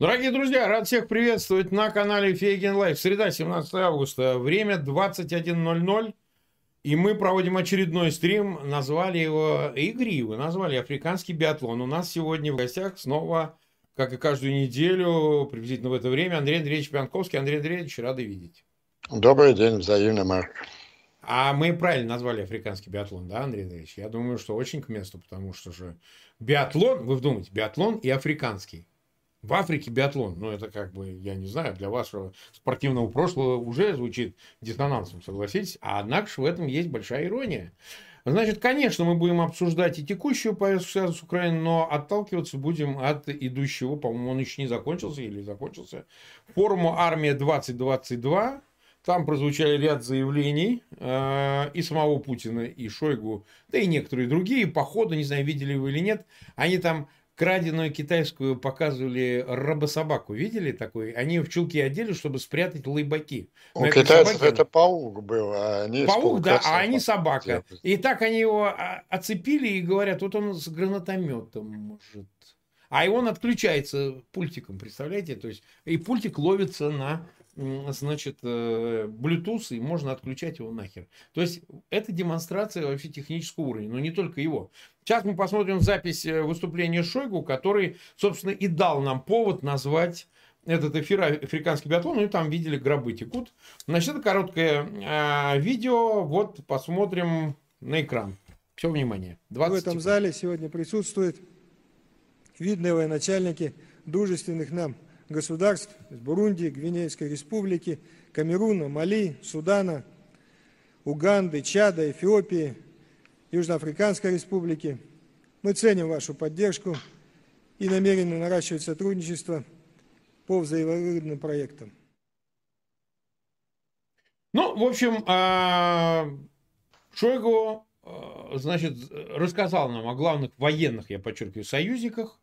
Дорогие друзья, рад всех приветствовать на канале Фейгин Live. Среда, 17 августа, время 21.00. И мы проводим очередной стрим, назвали его игриво, назвали «Африканский биатлон». У нас сегодня в гостях снова, как и каждую неделю, приблизительно в это время, Андрей Андреевич Пионтковский. Андрей Андреевич, рады видеть. Добрый день, взаимно, Марк. А мы правильно назвали африканский биатлон, да, Андрей Андреевич? Я думаю, что очень к месту, потому что же биатлон, вы вдумайте, биатлон и африканский. В Африке биатлон, ну это как бы, я не знаю, для вашего спортивного прошлого уже звучит диссонансом, согласитесь. А однако в этом есть большая ирония. Значит, конечно, мы будем обсуждать и текущую повестку, связанную с Украиной, но отталкиваться будем от идущего, по-моему, он еще не закончился или закончился, форума «Армия-2022». Там прозвучали ряд заявлений э, и самого Путина, и Шойгу, да и некоторые другие. По ходу, не знаю, видели вы или нет, они там краденую китайскую показывали рабособаку. Видели такой? Они в чулки одели, чтобы спрятать лайбаки. У китайцев собаке... это паук был, а они Паук, да, а они собака. И так они его оцепили и говорят, вот он с гранатометом может. А и он отключается пультиком, представляете? То есть, и пультик ловится на значит, э, Bluetooth, и можно отключать его нахер. То есть, это демонстрация вообще технического уровня, но не только его. Сейчас мы посмотрим запись э, выступления Шойгу, который, собственно, и дал нам повод назвать этот эфир африканский биатлон, ну и там видели гробы текут. Значит, это короткое э, видео, вот посмотрим на экран. Все внимание. 20 в этом секунд. зале сегодня присутствуют видные военачальники дружественных нам государств Бурунди, Гвинейской республики, Камеруна, Мали, Судана, Уганды, Чада, Эфиопии, Южноафриканской республики. Мы ценим вашу поддержку и намерены наращивать сотрудничество по взаимовыгодным проектам. Ну, в общем, а, Шойгу, а, значит, рассказал нам о главных военных, я подчеркиваю, союзниках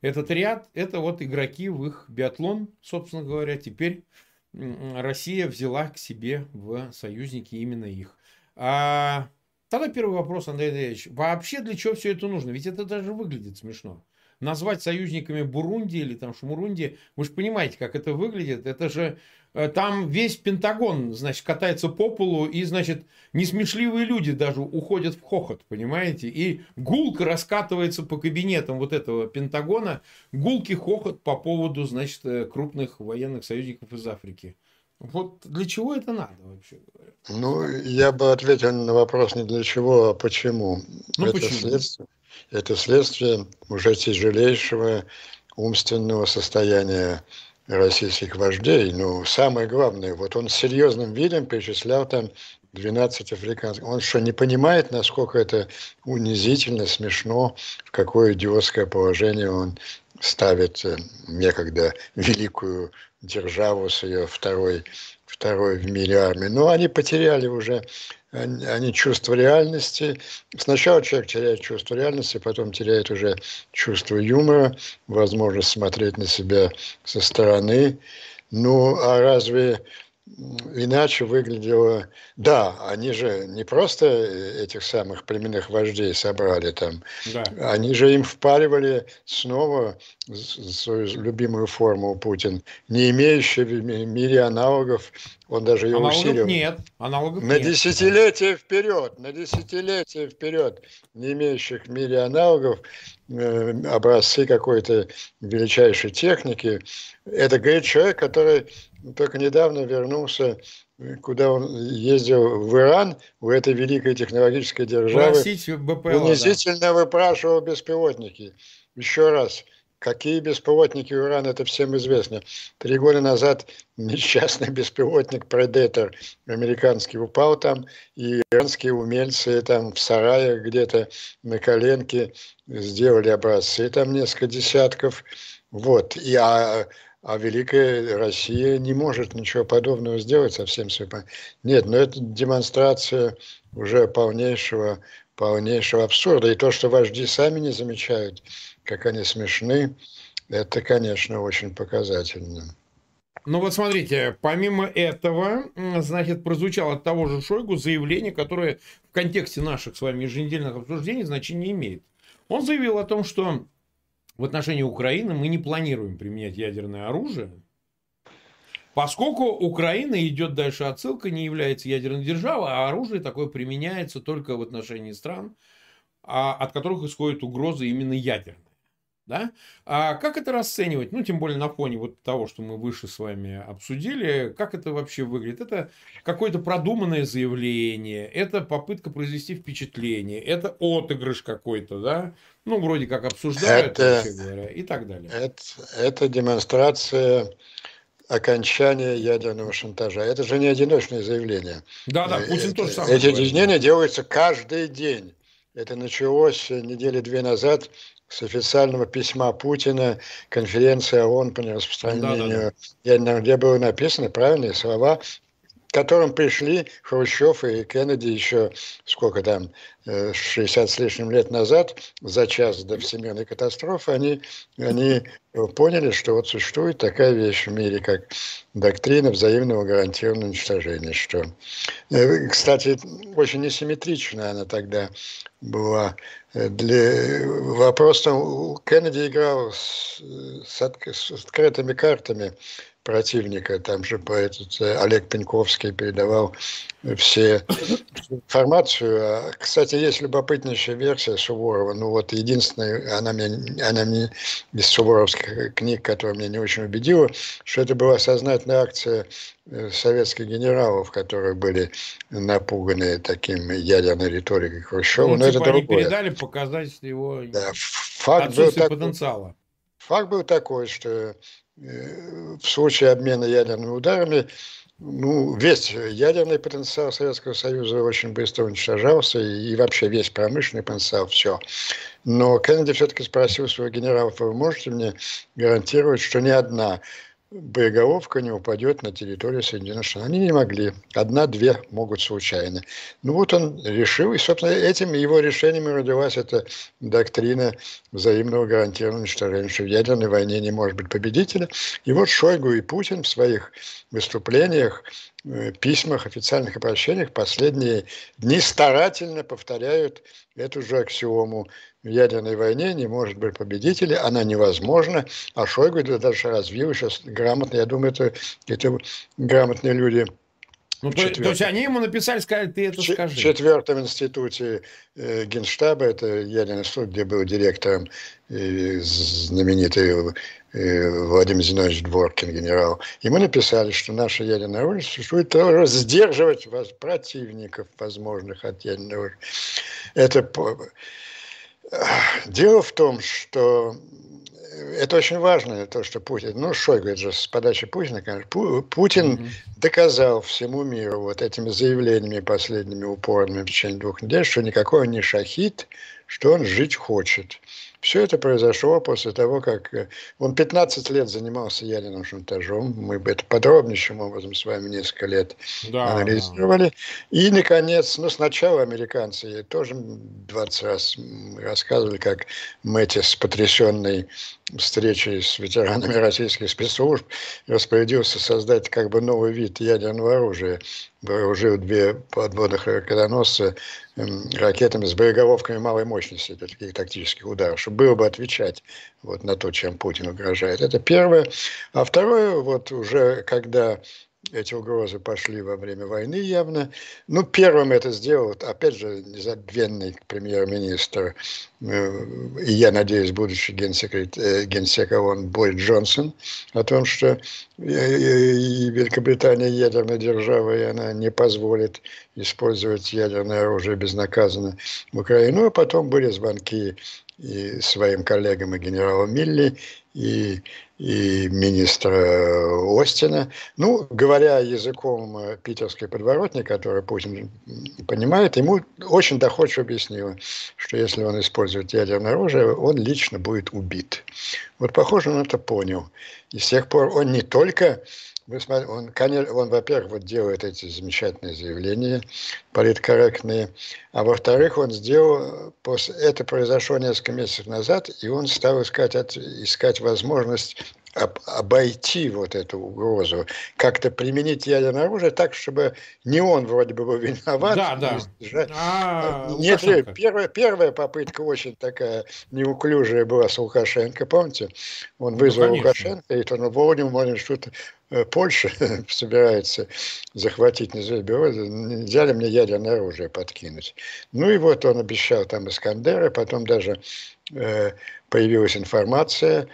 этот ряд – это вот игроки в их биатлон, собственно говоря. Теперь Россия взяла к себе в союзники именно их. А, тогда первый вопрос, Андрей Андреевич. Вообще для чего все это нужно? Ведь это даже выглядит смешно назвать союзниками Бурунди или там Шмурунди, вы же понимаете, как это выглядит. Это же э, там весь Пентагон, значит, катается по полу, и, значит, несмешливые люди даже уходят в хохот, понимаете? И гулка раскатывается по кабинетам вот этого Пентагона, гулки хохот по поводу, значит, э, крупных военных союзников из Африки. Вот для чего это надо вообще говоря? Ну, я бы ответил на вопрос не для чего, а почему. Ну, это почему? Следствие, это следствие уже тяжелейшего умственного состояния российских вождей. Ну, самое главное, вот он с серьезным видом перечислял там 12 африканских. Он что, не понимает, насколько это унизительно, смешно, в какое идиотское положение он ставит э, некогда великую державу с ее второй, второй в мире армией. Но они потеряли уже они чувство реальности. Сначала человек теряет чувство реальности, потом теряет уже чувство юмора, возможность смотреть на себя со стороны. Ну, а разве иначе выглядело. Да, они же не просто этих самых племенных вождей собрали там, да. они же им впаривали снова свою любимую форму Путин, не имеющую в мире аналогов, он даже ее аналогов усилил. нет, аналогов на нет. десятилетия вперед, на десятилетия вперед, не имеющих в мире аналогов, э, образцы какой-то величайшей техники. Это говорит человек, который только недавно вернулся, куда он ездил в Иран, у этой великой технологической державы. БПЛА, унизительно да. выпрашивал беспилотники. Еще раз, Какие беспилотники у Ирана, это всем известно. Три года назад несчастный беспилотник Predator американский упал там, и иранские умельцы там в сараях где-то на коленке сделали образцы, там несколько десятков. Вот. И, а а Великая Россия не может ничего подобного сделать совсем все. Нет, но это демонстрация уже полнейшего, полнейшего абсурда. И то, что вожди сами не замечают, как они смешны, это, конечно, очень показательно. Ну вот смотрите, помимо этого, значит, прозвучало от того же Шойгу заявление, которое в контексте наших с вами еженедельных обсуждений значения имеет. Он заявил о том, что в отношении Украины мы не планируем применять ядерное оружие, поскольку Украина идет дальше отсылка, не является ядерной державой, а оружие такое применяется только в отношении стран, а, от которых исходит угроза именно ядерная. Да? А как это расценивать? Ну, тем более на фоне вот того, что мы выше с вами обсудили. Как это вообще выглядит? Это какое-то продуманное заявление, это попытка произвести впечатление, это отыгрыш какой-то, да? Ну, вроде как обсуждают, это, говоря, и так далее. Это, это демонстрация окончания ядерного шантажа. Это же не одиночное заявление. Да, да, Путин это, тоже самое. Эти объяснения делаются каждый день. Это началось недели две назад с официального письма Путина конференции ООН по нераспространению да, да, да. где было написано правильные слова которым пришли Хрущев и Кеннеди еще сколько там, 60 э, с лишним лет назад, за час до всемирной катастрофы, они, они поняли, что вот существует такая вещь в мире, как доктрина взаимного гарантированного уничтожения. Что, э, кстати, очень несимметричная она тогда была. Для... Вопрос там, Кеннеди играл с, с открытыми картами противника. Там же этот э, Олег Пеньковский передавал все информацию. А, кстати, есть любопытнейшая версия Суворова. Ну вот единственная, она, мне, она мне из суворовских книг, которая меня не очень убедила, что это была сознательная акция э, советских генералов, которые были напуганы таким ядерной риторикой Хрущева. Ну, Но типа это они другое. передали показать его да, факт был так, потенциала. Факт был такой, что в случае обмена ядерными ударами ну, весь ядерный потенциал Советского Союза очень быстро уничтожался, и, вообще весь промышленный потенциал, все. Но Кеннеди все-таки спросил своего генерала, вы можете мне гарантировать, что ни одна боеголовка не упадет на территорию Соединенных Штатов. Они не могли. Одна-две могут случайно. Ну вот он решил, и, собственно, этим его решением родилась эта доктрина взаимного гарантированного уничтожения, что в ядерной войне не может быть победителя. И вот Шойгу и Путин в своих выступлениях, э, письмах, официальных обращениях последние дни старательно повторяют эту же аксиому ядерной войне не может быть победителя, она невозможна, а Шойгу даже развил сейчас грамотно, я думаю, это, это грамотные люди. Ну, то, то есть они ему написали, сказали, ты это скажи. В четвертом институте э, Генштаба, это ядерный институт, где был директором э, знаменитый э, Владимир Зинович Дворкин, генерал, ему написали, что наше ядерное оружие существует для сдерживать противников возможных от ядерного оружия. Это Дело в том, что это очень важно, то, что Путин, ну, Шойгу, это же с подачи Путина, конечно, Путин mm-hmm. доказал всему миру вот этими заявлениями последними упорными в течение двух недель, что никакой он не шахид, что он жить хочет. Все это произошло после того, как э, он 15 лет занимался ядерным шантажом. Мы бы это подробнейшим образом с вами несколько лет да, анализировали. Да. И, наконец, ну, сначала американцы тоже 20 раз рассказывали, как Мэтис, потрясенный встречей с ветеранами российских спецслужб, распорядился создать как бы новый вид ядерного оружия. Вооружил две подводных ракетоносца ракетами с боеголовками малой мощности для таких тактических ударов, чтобы было бы отвечать вот на то, чем Путин угрожает. Это первое. А второе, вот уже когда эти угрозы пошли во время войны явно. Ну, первым это сделал, опять же, незабвенный премьер-министр, э, и я надеюсь, будущий генсекрет, э, генсек ООН Борис Джонсон, о том, что э, Великобритания ядерная держава, и она не позволит использовать ядерное оружие безнаказанно в Украину. А потом были звонки и своим коллегам и генералу Милли, и, и министра Остина. Ну, говоря языком э, питерской подворотни, который Путин понимает, ему очень доходчиво объяснила, что если он использует ядерное оружие, он лично будет убит. Вот, похоже, он это понял. И с тех пор он не только вы смотрите, он, конечно, он, во-первых, вот делает эти замечательные заявления политкорректные, а во-вторых, он сделал, это произошло несколько месяцев назад, и он стал искать, искать возможность об, обойти вот эту угрозу, как-то применить ядерное оружие так, чтобы не он вроде бы был виноват. Да, да. А, Нет, первая, первая попытка очень такая неуклюжая была с Лукашенко, помните? Он ну, вызвал ну, Лукашенко, и то, ну, вроде, может, что-то Э, Польша собирается захватить Незабиоз, нельзя ли мне ядерное оружие подкинуть? Ну и вот он обещал там Искандеры, потом даже э, появилась информация,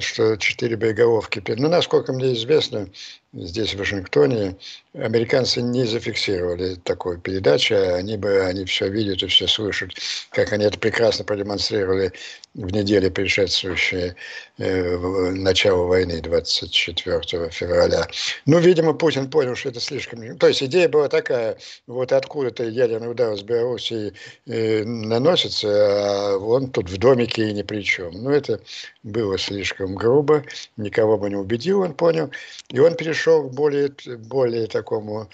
что четыре боеголовки. Ну, насколько мне известно, здесь, в Вашингтоне, американцы не зафиксировали такой передачи, они бы, они все видят и все слышат, как они это прекрасно продемонстрировали в неделе, предшествующей э, началу войны 24 февраля. Ну, видимо, Путин понял, что это слишком... То есть идея была такая, вот откуда-то ядерный удар с Белоруссии э, наносится, а он тут в домике и ни при чем. Ну, это было слишком грубо, никого бы не убедил, он понял. И он перешел к более, более такому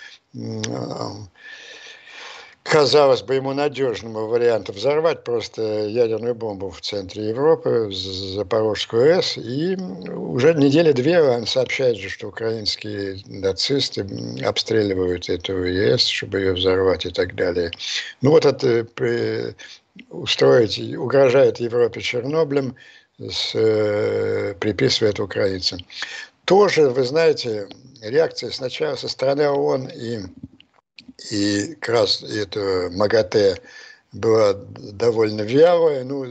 казалось бы, ему надежному варианту взорвать просто ядерную бомбу в центре Европы, Запорожскую АЭС, и уже недели две он сообщает же, что украинские нацисты обстреливают эту ЕС, чтобы ее взорвать и так далее. Ну вот это устроить, угрожает Европе Чернобылем, с, э, приписывает украинцам. Тоже, вы знаете, реакция сначала со стороны ООН и и как раз это МАГАТЭ была довольно вялая. Ну,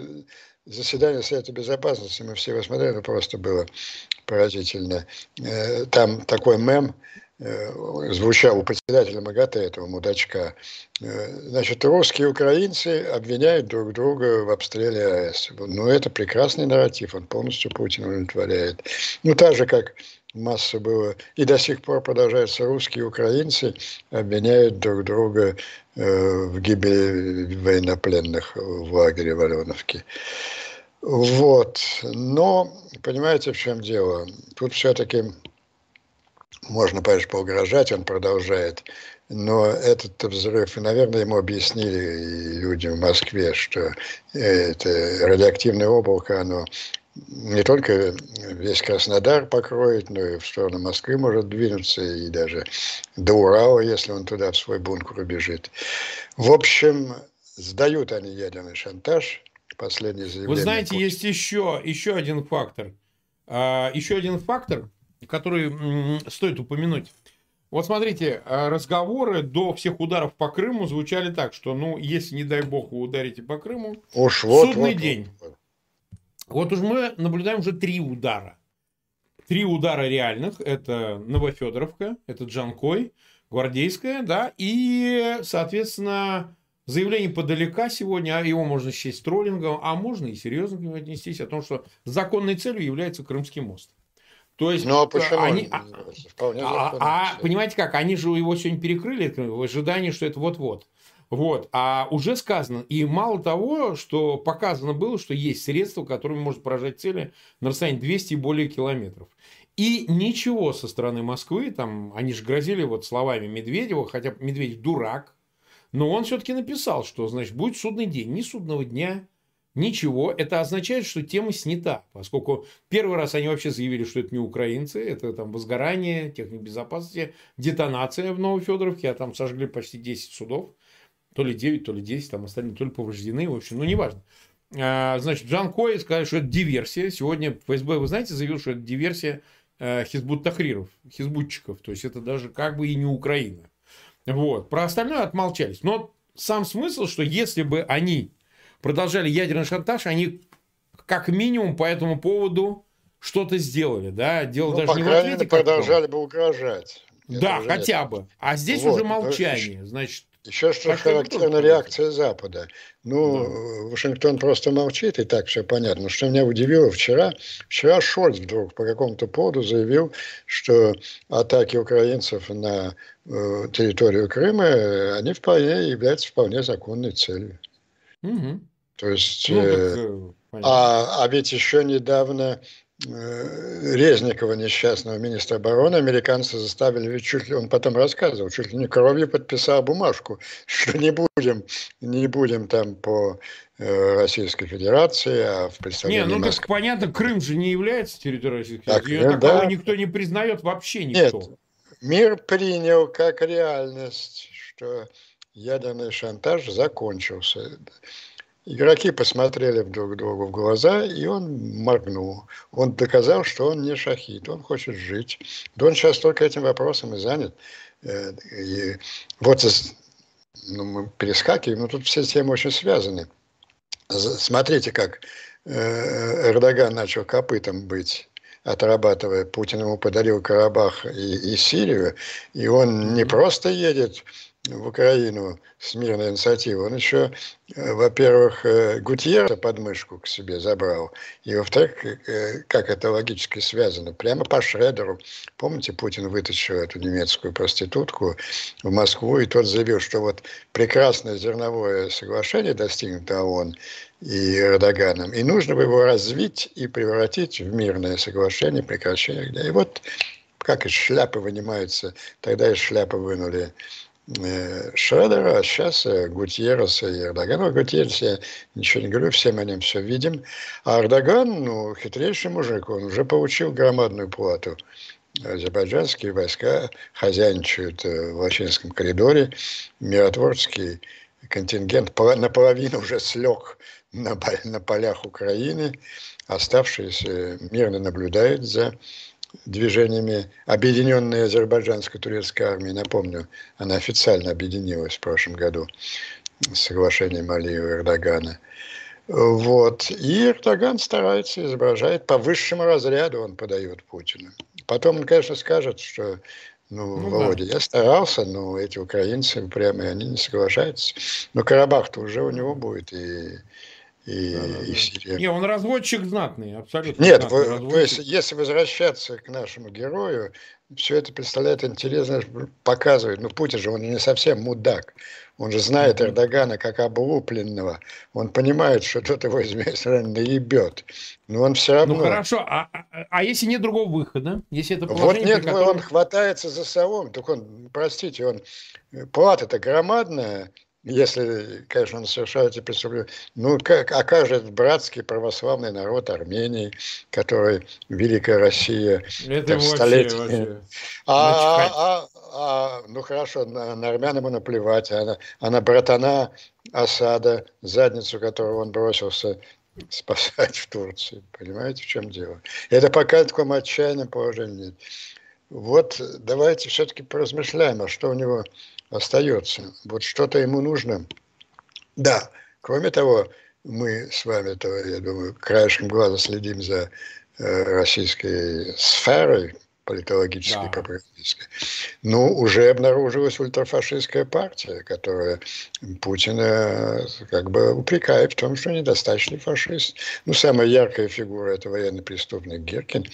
заседание Совета Безопасности, мы все его смотрели, просто было поразительно. Э, там такой мем звучал у председателя МАГАТЭ, этого мудачка. Э, значит, русские и украинцы обвиняют друг друга в обстреле АЭС. Ну, это прекрасный нарратив, он полностью Путин удовлетворяет. Ну, так же, как масса было. И до сих пор продолжается. Русские и украинцы обвиняют друг друга э, в гибели военнопленных в лагере в Аленовке. Вот. Но, понимаете, в чем дело? Тут все-таки можно, конечно, поугрожать, он продолжает. Но этот взрыв, наверное, ему объяснили люди в Москве, что это радиоактивное облако, оно не только весь Краснодар покроет, но и в сторону Москвы может двинуться, и даже до Урала, если он туда в свой бункер убежит. В общем, сдают они ядерный шантаж. Последнее заявление. Вы знаете, Путина. есть еще, еще один фактор. А, еще один фактор, который стоит упомянуть. Вот смотрите, а, разговоры до всех ударов по Крыму звучали так, что, ну, если, не дай бог, вы ударите по Крыму, Уж вот, судный вот, день. Вот, вот. Вот уж мы наблюдаем уже три удара. Три удара реальных. Это Новофедоровка, это Джанкой, Гвардейская, да, и, соответственно, заявление подалека сегодня, а его можно счесть троллингом, а можно и серьезно к нему отнестись, о том, что законной целью является Крымский мост. То есть, ну, а почему? Они, а, а, а, понимаете как, они же его сегодня перекрыли в ожидании, что это вот-вот. Вот. А уже сказано, и мало того, что показано было, что есть средства, которыми можно поражать цели на расстоянии 200 и более километров. И ничего со стороны Москвы, там, они же грозили вот словами Медведева, хотя Медведев дурак, но он все-таки написал, что, значит, будет судный день, ни судного дня, ничего. Это означает, что тема снята, поскольку первый раз они вообще заявили, что это не украинцы, это там возгорание, техник безопасности, детонация в Новофедоровке, а там сожгли почти 10 судов то ли 9, то ли 10, там остальные то ли повреждены, в общем, ну, неважно. А, значит, Джан Кой сказал, что это диверсия. Сегодня ФСБ, вы знаете, заявил, что это диверсия э, хизбут тахриров, хизбутчиков. То есть, это даже как бы и не Украина. Вот. Про остальное отмолчались. Но сам смысл, что если бы они продолжали ядерный шантаж, они как минимум по этому поводу что-то сделали. Да? Дело ну, даже по не в ответе. продолжали бы угрожать. да, хотя нет. бы. А здесь вот, уже молчание. Значит, еще что характерна реакция Запада. Ну, да. Вашингтон просто молчит, и так все понятно. Что меня удивило вчера, вчера Шольц вдруг по какому-то поводу заявил, что атаки украинцев на э, территорию Крыма, они вполне являются вполне законной целью. Угу. То есть, ну, так, э, а, а ведь еще недавно Э, Резникова, несчастного министра обороны, американцы заставили, чуть ли он потом рассказывал, чуть ли не кровью подписал бумажку, что не будем, не будем там по э, Российской Федерации, а в представлении Не, ну Москвы... так понятно, Крым же не является территорией Российской Федерации. Ее Так, такого да. никто не признает, вообще никто. Нет, мир принял как реальность, что ядерный шантаж закончился. Игроки посмотрели друг другу в глаза, и он моргнул. Он доказал, что он не шахид, он хочет жить. Да он сейчас только этим вопросом и занят. Э, И вот ну, мы перескакиваем, но тут все темы очень связаны. Смотрите, как э, Эрдоган начал копытом быть отрабатывая. Путин ему подарил Карабах и, и Сирию, и он не просто едет в Украину с мирной инициативой, он еще, э, во-первых, э, Гутьерреса под мышку к себе забрал, и, во-вторых, э, как это логически связано, прямо по Шредеру. Помните, Путин вытащил эту немецкую проститутку в Москву, и тот заявил, что вот прекрасное зерновое соглашение достигнуто ООН и Эрдоганом, и нужно бы его развить и превратить в мирное соглашение, прекращение огня. И вот как из шляпы вынимаются, тогда из шляпы вынули Шредера, а сейчас э, Гутьерреса и Эрдогана. О Гутьерресе я ничего не говорю, все мы о нем все видим. А Эрдоган, ну, хитрейший мужик, он уже получил громадную плату. Азербайджанские войска хозяйничают э, в Лачинском коридоре. Миротворческий контингент пол- наполовину уже слег на полях Украины. Оставшиеся мирно наблюдают за движениями объединенной азербайджанско-турецкой армии. Напомню, она официально объединилась в прошлом году с соглашением Алиева и Эрдогана. Вот. И Эрдоган старается, изображает по высшему разряду, он подает Путину. Потом он, конечно, скажет, что ну, Ну да. Володя, я старался, но эти украинцы прямо они не соглашаются. Но Карабах-то уже у него будет и, и, Да-да-да. и Сирия. Не, он разводчик знатный, абсолютно Нет, знатный вы- то разводчик. есть, если возвращаться к нашему герою, все это представляет интересно, показывает. Ну, Путин же, он не совсем мудак. Он же знает. Эрдогана как облупленного. Он понимает, что тот его из страны наебет. Но он все равно... Ну хорошо, а, а, а если нет другого выхода? Если это Вот нет, при он котором- хватается за совом. Так он, простите, он плата-то громадная, если, конечно, он совершает эти преступления. Ну, как, как же этот братский православный народ Армении, который Великая Россия, Это вообще, столетие. вообще. а, а, а, а, ну хорошо, на, на армян ему наплевать, а на, а на братана Асада, задницу которого он бросился спасать в Турции. Понимаете, в чем дело? Это пока в таком отчаянном положении нет. Вот давайте все-таки поразмышляем, а что у него остается. Вот что-то ему нужно. Да, кроме того, мы с вами, то, я думаю, краешком глаза следим за э, российской сферой политологической, Да. пропагандистской. Ну, уже обнаружилась ультрафашистская партия, которая Путина как бы упрекает в том, что недостаточный фашист. Ну, самая яркая фигура – это военный преступник Гиркин.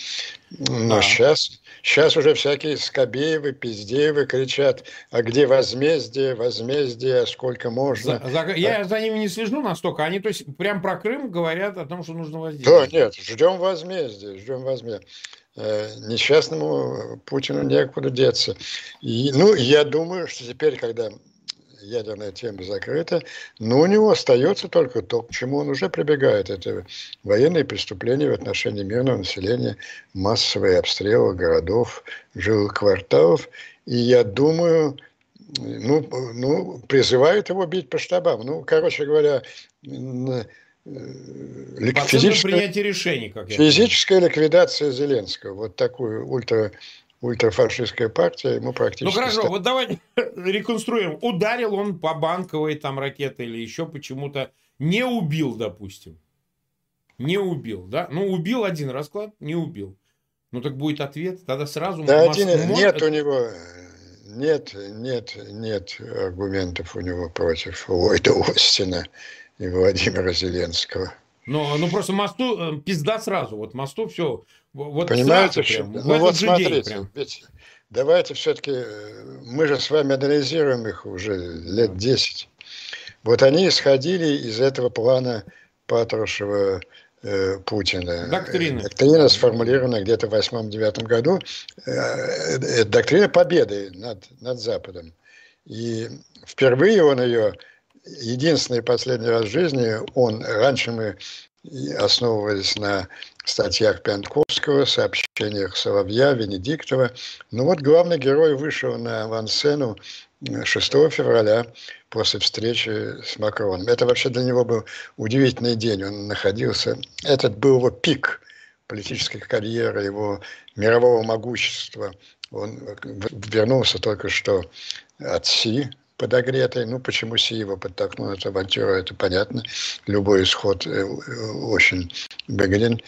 Но Да. сейчас, сейчас уже всякие Скобеевы, Пиздеевы кричат, а где возмездие, возмездие, сколько можно. За- за- я за ними не слежу настолько. Они, то есть, прям про Крым говорят о том, что нужно Да, воздействовать. нет, ждем возмездия, ждем возмездия. Э, Несчастному Путину некуда деться. И, ну, я думаю, что теперь, когда ядерная тема закрыта, но у него остается только то, к чему он уже прибегает. Это военные преступления в отношении мирного населения, массовые обстрелы городов, жилых кварталов. И я думаю, ну, ну, призывает его бить по штабам. Ну, короче говоря, лик- физическая, принятия решений, как я понимаю. физическая ликвидация Зеленского. Вот такую ультра, ультрафашистская партия ему Ну практически... хорошо, ста- вот давайте реконструируем. Ударил он по банковой там ракетой или еще почему-то. Не убил, допустим. Не убил, да? Ну, убил один расклад, не убил. Ну, так будет ответ. Тогда сразу... Да, Мос- один, нет у него, нет, нет, нет аргументов у него против Ллойда Остина и Владимира Зеленского. Ну, ну, просто мосту э, пизда сразу. Вот мосту все. Вот Понимаете, сразу прям, Ну вот день смотрите, прям. ведь давайте все-таки, мы же с вами анализируем их уже лет 10. Вот они исходили из этого плана Патрушева э, Путина. Доктрины. Э, Доктрина сформулирована где-то в 8-9 году. Э, э, Доктрина победы над, над Западом. И впервые он ее единственный последний раз в жизни он, раньше мы основывались на статьях Пянковского, сообщениях Соловья, Венедиктова. Ну вот главный герой вышел на авансцену 6 февраля после встречи с Макроном. Это вообще для него был удивительный день. Он находился... Этот был его пик политической карьеры, его мирового могущества. Он вернулся только что от Си, подогретой. Ну, почему Си его подтолкнул эту авантюру, это понятно. Любой исход э, очень выгоден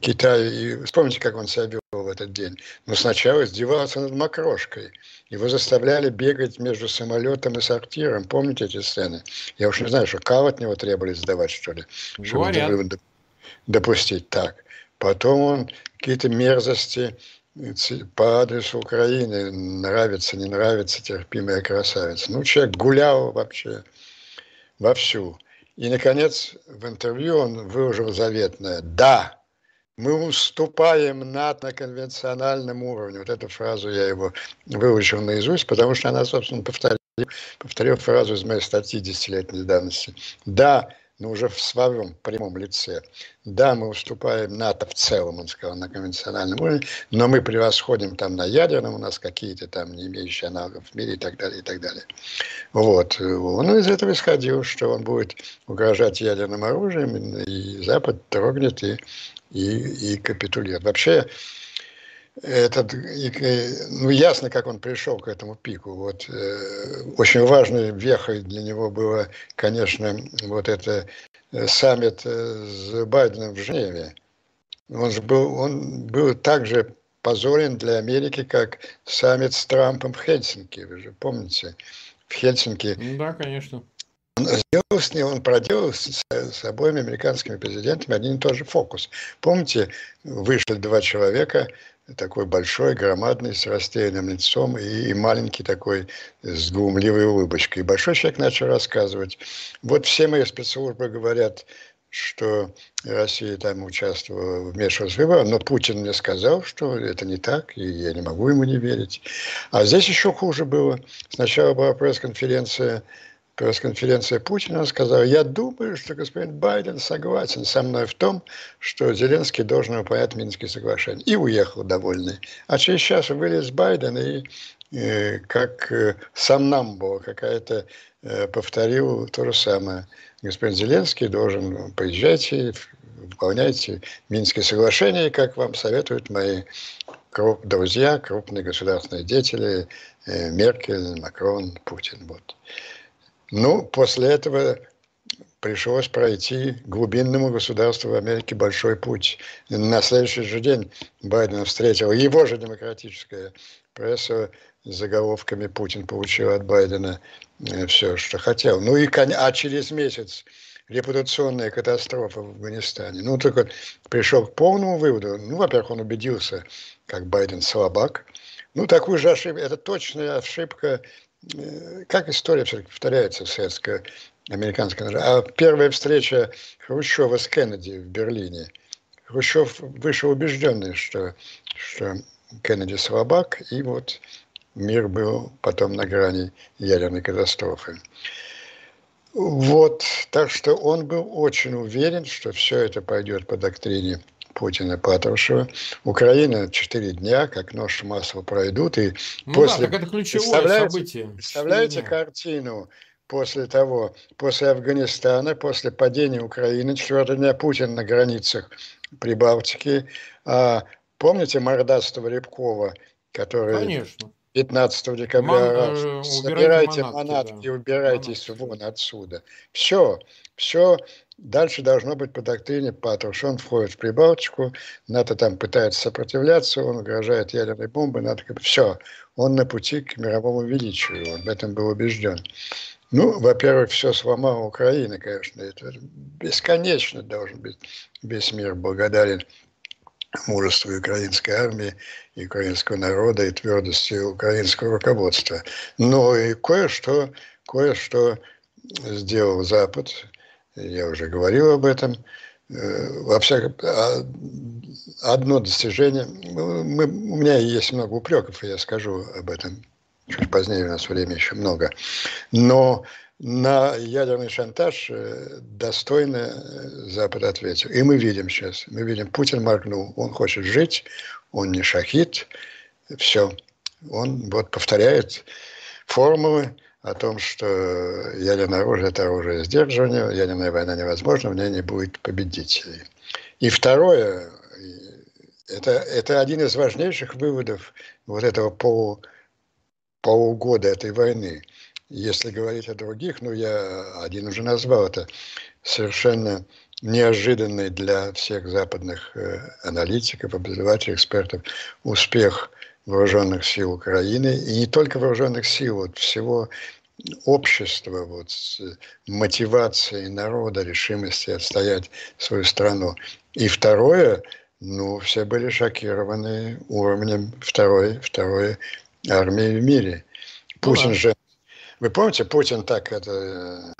Китаю. И вспомните, как он себя вел в этот день. Но сначала издевался над Макрошкой. Его заставляли бегать между самолетом и сортиром. Помните эти сцены? Я уж не знаю, что кал от него требовали сдавать, что ли? Чтобы допустить так. Потом он какие-то мерзости по адресу Украины, нравится, не нравится, терпимая красавица. Ну, человек гулял вообще вовсю. И, наконец, в интервью он выложил заветное «Да, мы уступаем НАТО на конвенциональном уровне». Вот эту фразу я его выучил наизусть, потому что она, собственно, повторила, повторил фразу из моей статьи десятилетней давности. «Да, но уже в своем прямом лице. Да, мы уступаем НАТО в целом, он сказал, на конвенциональном уровне, но мы превосходим там на ядерном, у нас какие-то там не имеющие аналогов в мире и так далее, и так далее. Вот. Он из этого исходил, что он будет угрожать ядерным оружием, и Запад трогнет и, и, и капитулирует. Вообще, этот, ну, ясно, как он пришел к этому пику. Вот, э, очень важной вехой для него было, конечно, вот это э, саммит э, с Байденом в Женеве. Он же был, он был также позорен для Америки, как саммит с Трампом в Хельсинки. Вы же помните? В Хельсинки. Да, конечно. Он сделал с ним, он проделал с, с обоими американскими президентами один и тот же фокус. Помните, вышли два человека, такой большой, громадный, с растерянным лицом, и, и маленький такой, с глумливой улыбочкой. И большой человек начал рассказывать. Вот все мои спецслужбы говорят, что Россия там участвовала, вмешивалась в выборы, но Путин мне сказал, что это не так, и я не могу ему не верить. А здесь еще хуже было. Сначала была пресс-конференция пресс-конференции Путина, сказал, я думаю, что господин Байден согласен со мной в том, что Зеленский должен выполнять Минские соглашения. И уехал довольный. А через час вылез Байден и э, как э, сам нам был какая-то э, повторил то же самое. Господин Зеленский должен поезжайте, выполняйте Минские соглашения, как вам советуют мои круп, друзья, крупные государственные деятели, Меркель, Макрон, Путин. Вот. Ну, после этого пришлось пройти глубинному государству в Америке большой путь. На следующий же день Байден встретил его же демократическая пресса с заголовками «Путин получил от Байдена э, все, что хотел». Ну и, а через месяц репутационная катастрофа в Афганистане. Ну, только пришел к полному выводу. Ну, во-первых, он убедился, как Байден слабак. Ну, такую же ошибку, это точная ошибка как история все-таки повторяется в советско-американской А первая встреча Хрущева с Кеннеди в Берлине. Хрущев вышел убежденный, что, что Кеннеди слабак, и вот мир был потом на грани ядерной катастрофы. Вот, так что он был очень уверен, что все это пойдет по доктрине Путина Патрушева. Украина четыре дня, как нож масло пройдут. И ну после... да, так это ключевое представляете, событие. Представляете картину? После того, после Афганистана, после падения Украины, четвертого дня Путин на границах Прибалтики. А, помните мордастого Рябкова, который... Конечно. 15 декабря Ман, э, собирайте манатки, манатки да. убирайтесь манатки. вон отсюда. Все, все Дальше должно быть по доктрине Патрушев. Он входит в Прибалтику, НАТО там пытается сопротивляться, он угрожает ядерной бомбой, НАТО все, он на пути к мировому величию, он в этом был убежден. Ну, во-первых, все сломала Украина, конечно, это бесконечно должен быть весь мир благодарен мужеству украинской армии, украинского народа и твердости украинского руководства. Но и кое-что, кое-что сделал Запад, я уже говорил об этом. Э, во всяком а, одно достижение. Мы, у меня есть много упреков, и я скажу об этом чуть позднее у нас время еще много. Но на ядерный шантаж э, достойно э, Запад ответил. И мы видим сейчас, мы видим, Путин моргнул, он хочет жить, он не шахид, все. Он вот повторяет формулы о том, что ядерное оружие – это оружие сдерживания, ядерная война невозможна, в ней не будет победителей. И второе, это, это один из важнейших выводов вот этого полу, полугода этой войны – если говорить о других, ну, я один уже назвал это совершенно неожиданный для всех западных э, аналитиков, обозревателей, экспертов успех вооруженных сил Украины, и не только вооруженных сил, вот всего общества, вот, с мотивацией народа, решимости отстоять свою страну. И второе, ну, все были шокированы уровнем второй, второй армии в мире. Путин ну, же вы помните, Путин так это,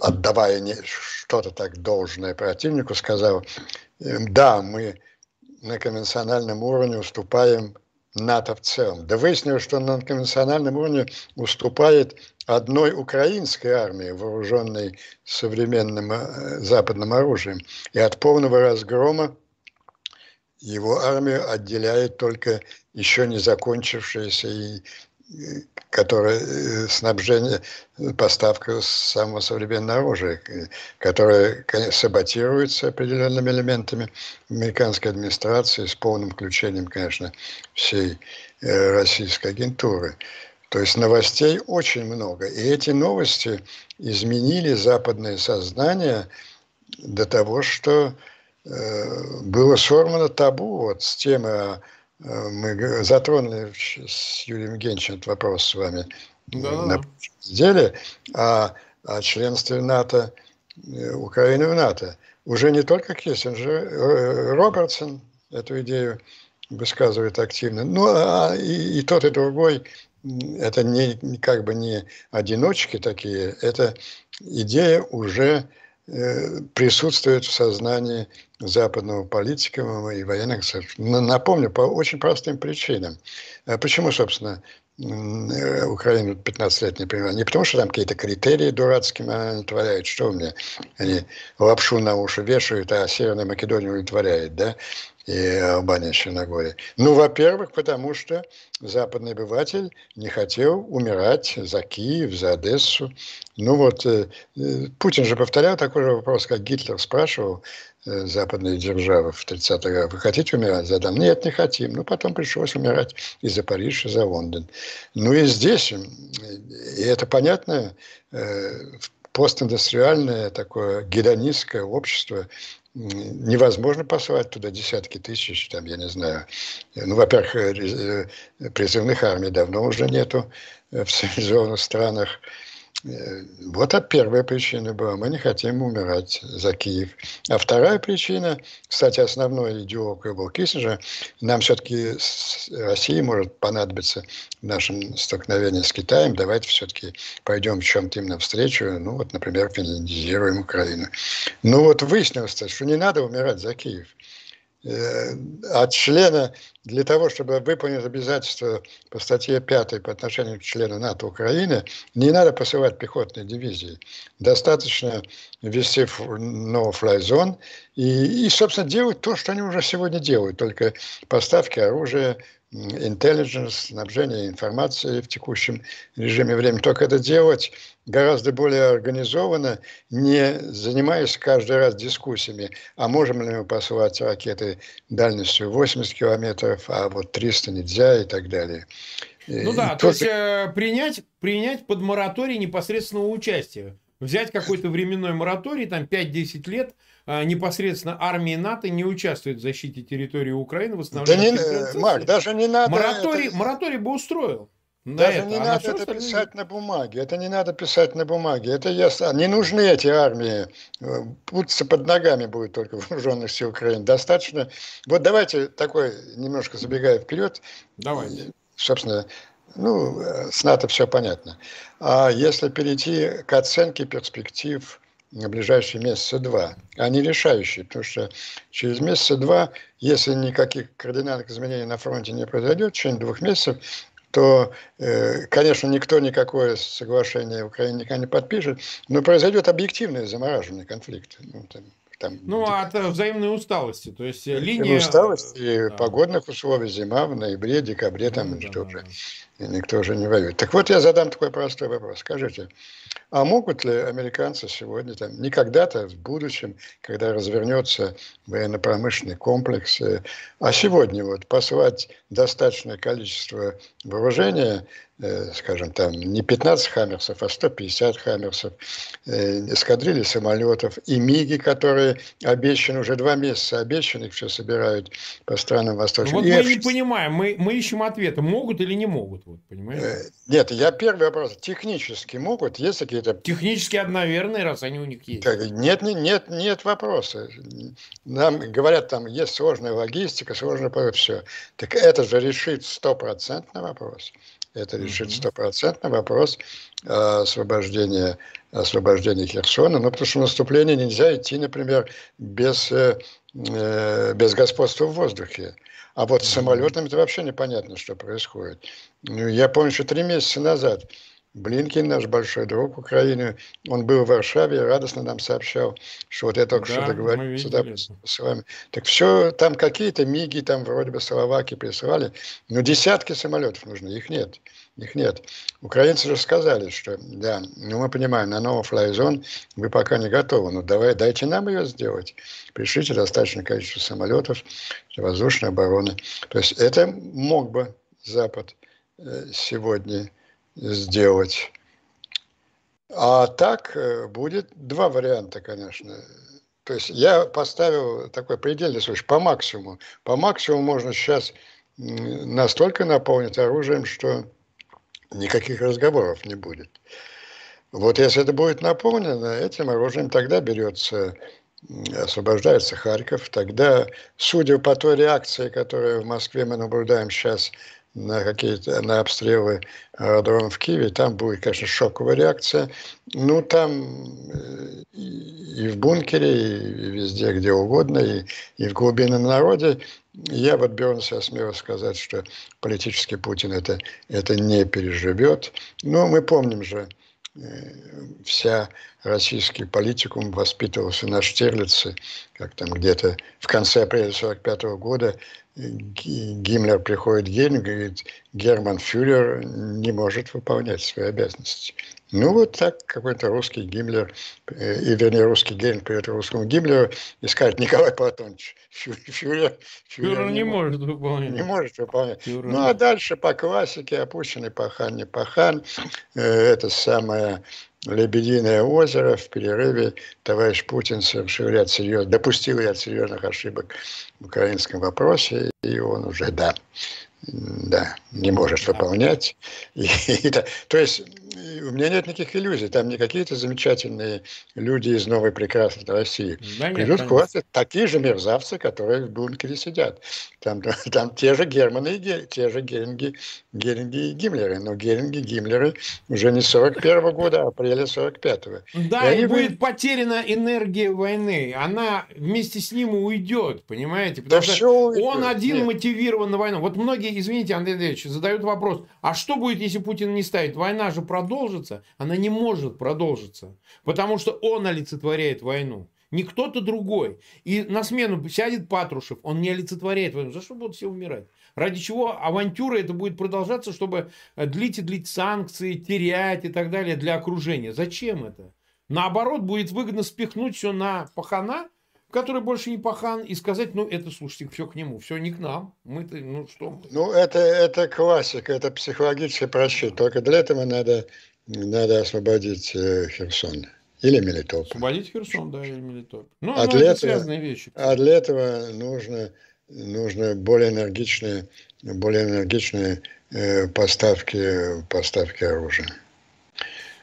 отдавая что-то так должное противнику, сказал, «Эм, да, мы на конвенциональном уровне уступаем НАТО в целом. Да выяснилось, что на конвенциональном уровне уступает одной украинской армии, вооруженной современным э, западным оружием. И от полного разгрома его армию отделяет только еще не закончившаяся и которое э, снабжение, поставка самого современного оружия, которое конечно, саботируется определенными элементами американской администрации с полным включением, конечно, всей э, российской агентуры. То есть новостей очень много. И эти новости изменили западное сознание до того, что э, было сорвано табу вот с темы о Э, мы затронули с Юрием Евгеньевичем этот вопрос с вами да. на неделе о, о членстве НАТО, э, Украины в НАТО. Уже не только Киссинджер, э, Робертсон эту идею высказывает активно, ну а и, и тот, и другой, это не, как бы не одиночки такие, это идея уже присутствует в сознании западного политика и военных. Напомню, по очень простым причинам. А почему, собственно, э, Украину 15 лет не принимали? Не потому, что там какие-то критерии дурацкие она творяет, что у меня, они лапшу на уши вешают, а Северная Македония удовлетворяет, да? И Албания, Черногория. Ну, во-первых, потому что западный обыватель не хотел умирать за Киев, за Одессу. Ну вот, э, э Путин же повторял такой же вопрос, как Гитлер спрашивал э, западные державы в 30-х годах. Вы хотите умирать за Дом? Нет, не хотим. Ну, потом пришлось умирать и за Париж, и за Лондон. Ну и здесь, и это понятно, постиндустриальное такое гедонистское общество невозможно посылать туда десятки тысяч, там, я не знаю. Ну, во-первых, э, э, призывных армий давно уже нету в цивилизованных странах. Э, вот это первая причина была. Мы не хотим умирать за Киев. А вторая причина, кстати, основной идеолог был Киссинджер, нам все-таки России может понадобиться в нашем столкновении с Китаем. Давайте все-таки пойдем в чем-то им навстречу. Ну, вот, например, финляндизируем Украину. Ну, вот выяснилось, что не надо умирать за Киев. Э, от члена для того, чтобы выполнить обязательства по статье 5 по отношению к члену НАТО Украины, не надо посылать пехотные дивизии. Достаточно ввести no-fly zone и, и, собственно, делать то, что они уже сегодня делают, только поставки оружия, intelligence, снабжение информацией в текущем режиме времени. Только это делать гораздо более организованно, не занимаясь каждый раз дискуссиями, а можем ли мы посылать ракеты дальностью 80 километров, а вот 300 нельзя и так далее. Ну да, и то есть э, принять, принять под мораторий непосредственного участия. Взять какой-то временной мораторий, там 5-10 лет, непосредственно армии НАТО не участвует в защите территории Украины, восстановлении да не, Марк, даже не надо... Мораторий, это... мораторий бы устроил. Даже это. не а надо это остальное... писать на бумаге. Это не надо писать на бумаге. Это ясно. Не нужны эти армии. Путаться под ногами будет только вооруженных сил Украины. Достаточно. Вот давайте такой, немножко забегая вперед. Давайте. Собственно, ну, с НАТО все понятно. А если перейти к оценке перспектив на ближайшие месяца два, они решающие, потому что через месяца два, если никаких кардинальных изменений на фронте не произойдет, в течение двух месяцев то, э, конечно, никто никакое соглашение в Украине никогда не подпишет, но произойдет объективный замораживание конфликта. Ну, там, там, ну, от взаимной усталости. То есть линия... Усталости, да. погодных условий, зима в ноябре, декабре, там ну, никто, да, уже, да. никто уже не воюет. Так вот, я задам такой простой вопрос. Скажите, а могут ли американцы сегодня, там, не когда-то, в будущем, когда развернется военно-промышленный комплекс, э, а сегодня вот послать достаточное количество вооружения Э, скажем, там не 15 хаммерсов, а 150 хаммерсов, э, эскадрильи самолетов и МИГи, которые обещаны, уже два месяца обещаны, их все собирают по странам Восточной. Ну, вот мы F... не понимаем, мы, мы ищем ответы, могут или не могут, вот, понимаете? Э, нет, я первый вопрос, технически могут, есть какие-то... Технически, наверное, раз они у них есть. Нет, нет, нет, нет вопроса. Нам говорят, там есть сложная логистика, сложная все. Так это же решит стопроцентный вопрос это решит стопроцентно вопрос э, освобождения, освобождения Херсона. Ну, потому что в наступление нельзя идти, например, без, э, э, без господства в воздухе. А вот с самолетами это вообще непонятно, что происходит. Ну, я помню, что три месяца назад Блинкин, наш большой друг Украины, он был в Варшаве и радостно нам сообщал, что вот я только да, что договорился да, с вами. Так все, там какие-то МИГи, там вроде бы Словаки присылали, но десятки самолетов нужны, их нет. Их нет. Украинцы же сказали, что да, ну мы понимаем, на новый флайзон вы пока не готовы, но давай, дайте нам ее сделать. Пришлите достаточное количество самолетов, воздушной обороны. То есть это мог бы Запад э, сегодня сделать. А так э, будет два варианта, конечно. То есть я поставил такой предельный случай по максимуму. По максимуму можно сейчас настолько наполнить оружием, что никаких разговоров не будет. Вот если это будет наполнено этим оружием, тогда берется, освобождается Харьков, тогда, судя по той реакции, которую в Москве мы наблюдаем сейчас на какие-то на обстрелы аэродрома в Киеве, там будет, конечно, шоковая реакция. Ну, там э, и в бункере, и везде, где угодно, и, и в глубинном народе. Я вот беру на себя смело сказать, что политический Путин это, это не переживет. Но мы помним же, вся российский политикум воспитывался на Штирлице, как там где-то в конце апреля 1945 года Гиммлер приходит в Гельм, говорит, Герман Фюрер не может выполнять свои обязанности. Ну, вот так какой-то русский Гиммлер, э, и вернее, русский Гельм придет русскому Гиммлеру и скажет, Николай Платонович, Фюрер, Фюрер, Фюрер не, может выполнять. Не может выполнять. Фюрер. Ну, а дальше по классике, опущенный пахан, не пахан, э, это самое Лебединое озеро в перерыве товарищ Путин совершил ряд серьезных, допустил ряд серьезных ошибок в украинском вопросе, и он уже, да, да, не может выполнять. И, и, то есть у меня нет никаких иллюзий. Там не какие-то замечательные люди из новой прекрасной России. Да Придут к власти такие же мерзавцы, которые в бункере сидят. Там, там те же Германы и те же Геринги, Геринги и Гиммлеры. Но Геринги, Гиммлеры уже не 41 -го года, а апреля 45-го. Да, и, и будет вы... потеряна энергия войны. Она вместе с ним уйдет, понимаете? Потому да что он один нет. мотивирован на войну. Вот многие, извините, Андрей Андреевич, задают вопрос, а что будет, если Путин не ставит? Война же продолжится? Она не может продолжиться, потому что он олицетворяет войну не кто-то другой. И на смену сядет Патрушев, он не олицетворяет войну. За что будут все умирать? Ради чего авантюра это будет продолжаться, чтобы э, длить и длить санкции, терять и так далее для окружения? Зачем это? Наоборот, будет выгодно спихнуть все на пахана, который больше не пахан, и сказать, ну, это, слушайте, все к нему, все не к нам. Мы-то, ну, что мы? Ну, это, это классика, это психологический просчет. Только для этого надо, надо освободить э, Херсон. Или Мелитополь. Освободить Херсон, да, или Мелитополь. Ну, а, ну для это этого, связанные вещи. А для этого нужно, нужно более энергичные, более энергичные э, поставки, поставки оружия.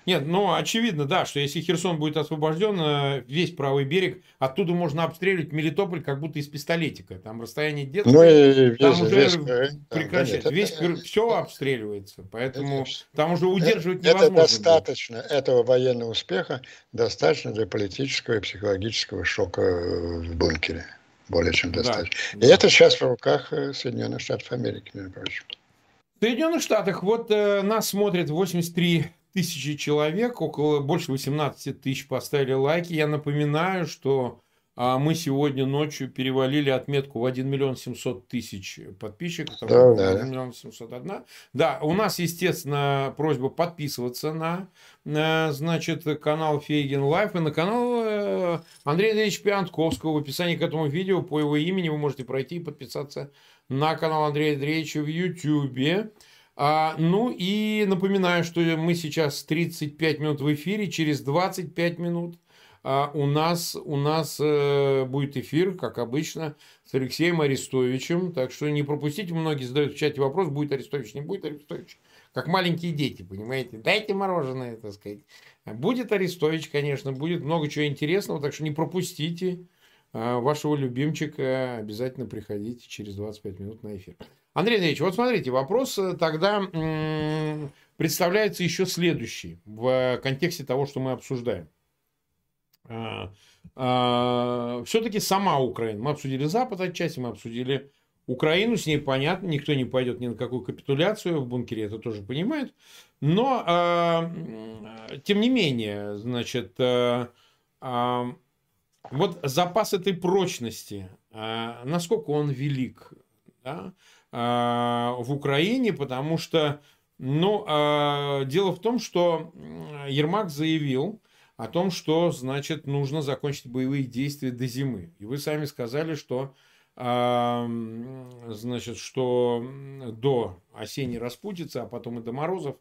Нет, ну, очевидно, да, что если Херсон будет освобожден, э, весь правый берег, оттуда можно обстреливать Мелитополь как будто из пистолетика. Там расстояние детское, ну, и там весь, уже весь, прекращается. Да, весь, это, все обстреливается, поэтому это, там уже удерживать это, невозможно. Это достаточно, будет. этого военного успеха достаточно для политического и психологического шока в бункере. Более чем достаточно. Да, и да. это сейчас в руках э, Соединенных Штатов Америки, между прочим. В Соединенных Штатах вот э, нас смотрит 83 тысячи человек, около больше 18 тысяч поставили лайки. Я напоминаю, что а мы сегодня ночью перевалили отметку в 1 миллион 700 тысяч подписчиков. Да, да. 1 миллион 701. Да, у нас, естественно, просьба подписываться на, на значит, канал Фейгин Live и на канал э, Андрея Андреевича Пионтковского. В описании к этому видео по его имени вы можете пройти и подписаться на канал Андрея Андреевича в YouTube. А, ну и напоминаю, что мы сейчас 35 минут в эфире, через 25 минут а у нас, у нас э, будет эфир, как обычно, с Алексеем Арестовичем. Так что не пропустите. Многие задают в чате вопрос, будет Арестович, не будет Арестович. Как маленькие дети, понимаете? Дайте мороженое, так сказать. Будет Арестович, конечно, будет много чего интересного, так что не пропустите а, вашего любимчика. Обязательно приходите через 25 минут на эфир. Андрей Андреевич, вот смотрите, вопрос э, тогда представляется еще следующий в контексте того, что мы обсуждаем. А, все-таки сама Украина. Мы обсудили Запад отчасти, мы обсудили Украину, с ней понятно, никто не пойдет ни на какую капитуляцию, в бункере это тоже понимают. Но, тем не менее, значит, вот запас этой прочности, насколько он велик да, в Украине, потому что, ну, дело в том, что Ермак заявил, о том, что, значит, нужно закончить боевые действия до зимы. И вы сами сказали, что, значит, что до осенней распутицы, а потом и до морозов,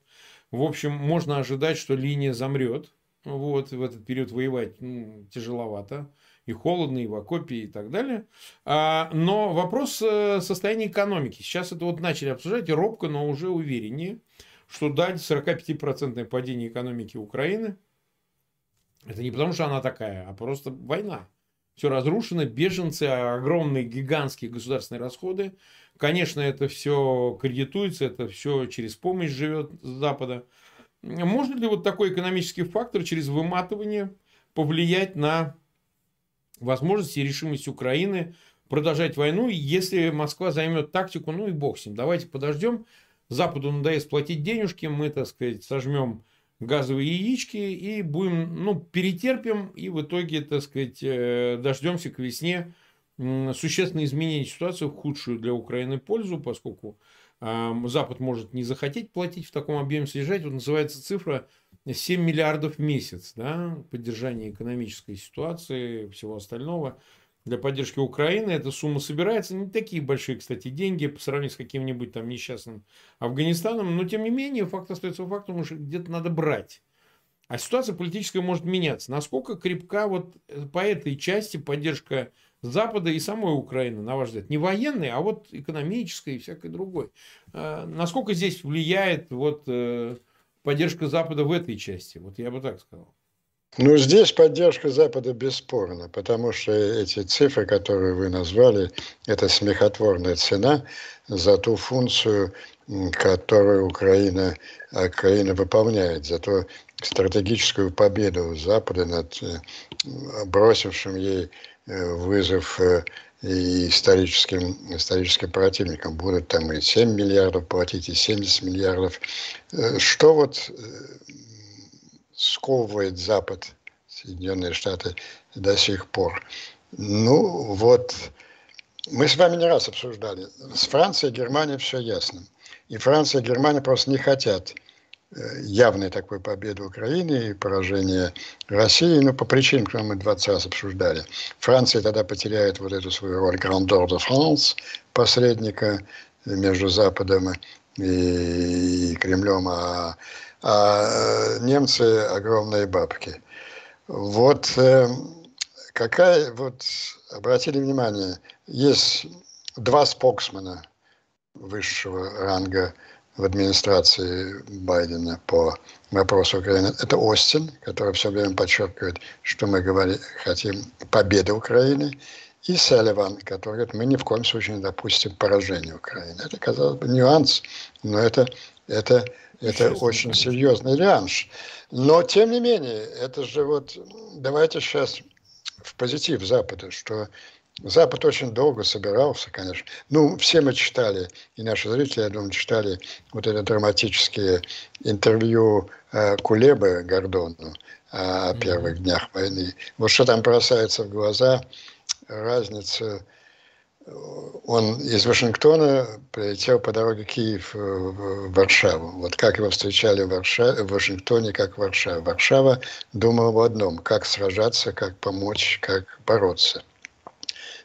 в общем, можно ожидать, что линия замрет. Вот, в этот период воевать ну, тяжеловато. И холодно, и в окопе, и так далее. А, но вопрос э, состояния экономики. Сейчас это вот начали обсуждать, робко, но уже увереннее, что дать 45% падение экономики Украины – это не потому, что она такая, а просто война. Все разрушено, беженцы, огромные гигантские государственные расходы. Конечно, это все кредитуется, это все через помощь живет с Запада. Может ли вот такой экономический фактор через выматывание повлиять на возможность и решимость Украины продолжать войну, если Москва займет тактику, ну и бог с ним, давайте подождем, Западу надоест платить денежки, мы, так сказать, сожмем газовые яички и будем, ну, перетерпим. И в итоге, так сказать, э, дождемся к весне существенно изменить ситуацию в худшую для Украины пользу, поскольку Запад может не захотеть платить в таком объеме содержать. Вот называется цифра 7 миллиардов в месяц, да, поддержание экономической ситуации, всего остального для поддержки Украины. Эта сумма собирается. Не такие большие, кстати, деньги по сравнению с каким-нибудь там несчастным Афганистаном. Но, тем не менее, факт остается фактом, что где-то надо брать. А ситуация политическая может меняться. Насколько крепка вот э, по этой части поддержка Запада и самой Украины, на ваш взгляд? Не военной, а вот экономической и всякой другой. А насколько здесь влияет вот э, поддержка Запада в этой части? Вот я бы так сказал. Ну, здесь поддержка Запада бесспорна, потому что эти цифры, которые вы назвали, это смехотворная цена за ту функцию, которую Украина, Украина выполняет, за ту стратегическую победу Запада над э, бросившим ей э, вызов э, и историческим, историческим противникам. Будут там и 7 миллиардов платить, и 70 миллиардов. Что вот сковывает Запад, Соединенные Штаты до сих пор. Ну, вот, мы с вами не раз обсуждали. С Францией и Германией все ясно. И Франция и Германия просто не хотят э, явной такой победы Украины и поражения России, ну, по причинам, которые мы 20 раз обсуждали. Франция тогда потеряет вот эту свою роль Grandeur de France, посредника между Западом и Кремлем, а а немцы огромные бабки. Вот э, какая, вот обратили внимание, есть два споксмена высшего ранга в администрации Байдена по вопросу Украины. Это Остин, который все время подчеркивает, что мы говорим, хотим победы Украины, и Селливан, который говорит, мы ни в коем случае не допустим поражения Украины. Это, казалось бы, нюанс, но это, это это очень серьезный реванш. Но, тем не менее, это же вот... Давайте сейчас в позитив Запада, что Запад очень долго собирался, конечно. Ну, все мы читали, и наши зрители, я думаю, читали вот это драматические интервью э, Кулебы Гордону о первых днях войны. Вот что там бросается в глаза, разница он из Вашингтона прилетел по дороге Киев э, в Варшаву. Вот как его встречали в, Варшаве, в Вашингтоне, как в Варшаве. Варшава думал в одном, как сражаться, как помочь, как бороться.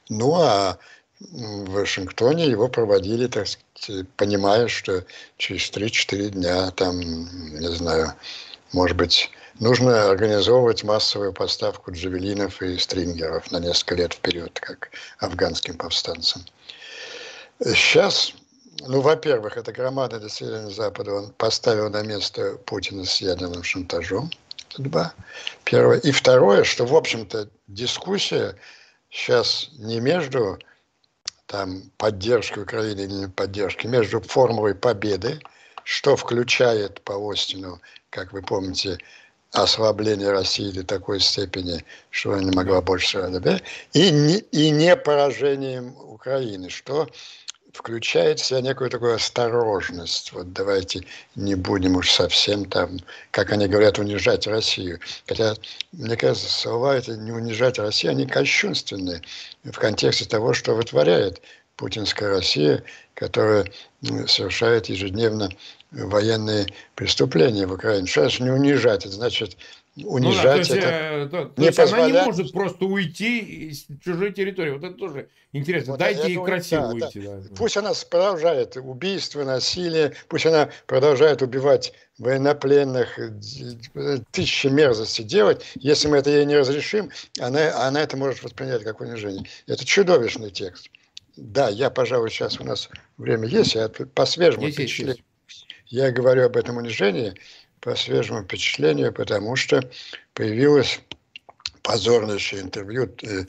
Ну а в Вашингтоне его проводили, так сказать, понимая, что через 3-4 дня там, не знаю, может быть, нужно организовывать массовую поставку джавелинов и стрингеров на несколько лет вперед, как афганским повстанцам. Сейчас, ну, во-первых, это громадное население Запада он поставил на место Путина с ядерным шантажом. Два. Первое. И второе, что, в общем-то, дискуссия сейчас не между там, поддержкой Украины или не поддержкой, между формулой победы, что включает по Остину, как вы помните, ослабление России до такой степени, что она не могла больше да, и, не, и не поражением Украины, что включает в себя некую такую осторожность. Вот давайте не будем уж совсем там, как они говорят, унижать Россию. Хотя, мне кажется, слова это не унижать Россию, они кощунственные в контексте того, что вытворяет путинская Россия, которая совершает ежедневно военные преступления в Украине. Значит не унижать? Это значит унижать. Ну, да, это э, то, то не есть позволять... она не может просто уйти из чужой территории. Вот это тоже интересно. Вот Дайте ей красиво да, уйти. Да. Да. Пусть она продолжает убийство, насилие, пусть она продолжает убивать военнопленных, тысячи мерзостей делать. Если мы это ей не разрешим, она, она это может воспринять как унижение. Это чудовищный текст. Да, я, пожалуй, сейчас у нас время есть, я по свежему впечатлению. Я говорю об этом унижении по свежему впечатлению, потому что появилось позорнейшее интервью э,